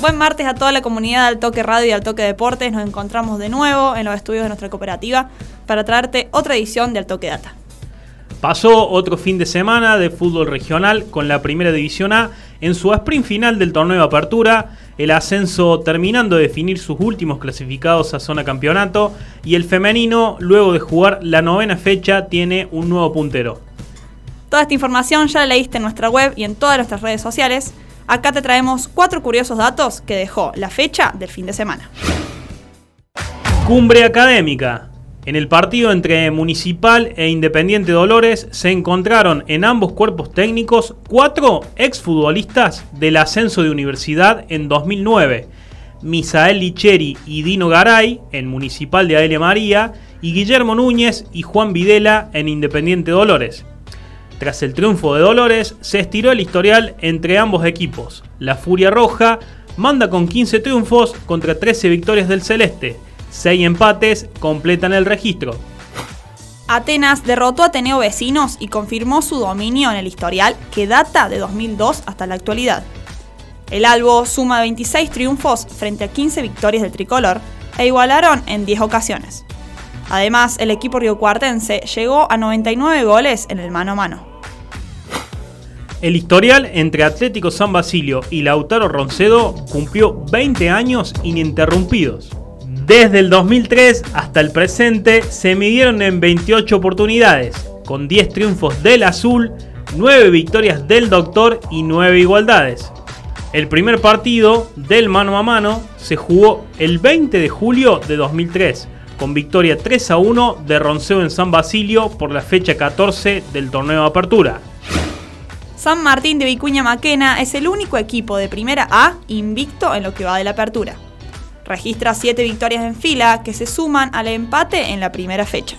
Buen martes a toda la comunidad del Toque Radio y al Toque Deportes. Nos encontramos de nuevo en los estudios de nuestra cooperativa para traerte otra edición del Toque Data. Pasó otro fin de semana de fútbol regional con la Primera División A en su sprint final del torneo de apertura, el ascenso terminando de definir sus últimos clasificados a zona campeonato y el femenino, luego de jugar la novena fecha, tiene un nuevo puntero. Toda esta información ya la leíste en nuestra web y en todas nuestras redes sociales. Acá te traemos cuatro curiosos datos que dejó la fecha del fin de semana. Cumbre académica. En el partido entre Municipal e Independiente Dolores se encontraron en ambos cuerpos técnicos cuatro exfutbolistas del ascenso de universidad en 2009. Misael Licheri y Dino Garay en Municipal de Aelia María y Guillermo Núñez y Juan Videla en Independiente Dolores. Tras el triunfo de Dolores, se estiró el historial entre ambos equipos. La Furia Roja manda con 15 triunfos contra 13 victorias del Celeste. 6 empates completan el registro. Atenas derrotó a Ateneo Vecinos y confirmó su dominio en el historial que data de 2002 hasta la actualidad. El Albo suma 26 triunfos frente a 15 victorias del tricolor e igualaron en 10 ocasiones. Además, el equipo riocuartense llegó a 99 goles en el mano a mano. El historial entre Atlético San Basilio y Lautaro Roncedo cumplió 20 años ininterrumpidos. Desde el 2003 hasta el presente se midieron en 28 oportunidades, con 10 triunfos del Azul, 9 victorias del Doctor y 9 igualdades. El primer partido del mano a mano se jugó el 20 de julio de 2003 con victoria 3 a 1 de Ronceo en San Basilio por la fecha 14 del torneo de apertura. San Martín de Vicuña Maquena es el único equipo de primera A invicto en lo que va de la apertura. Registra 7 victorias en fila que se suman al empate en la primera fecha.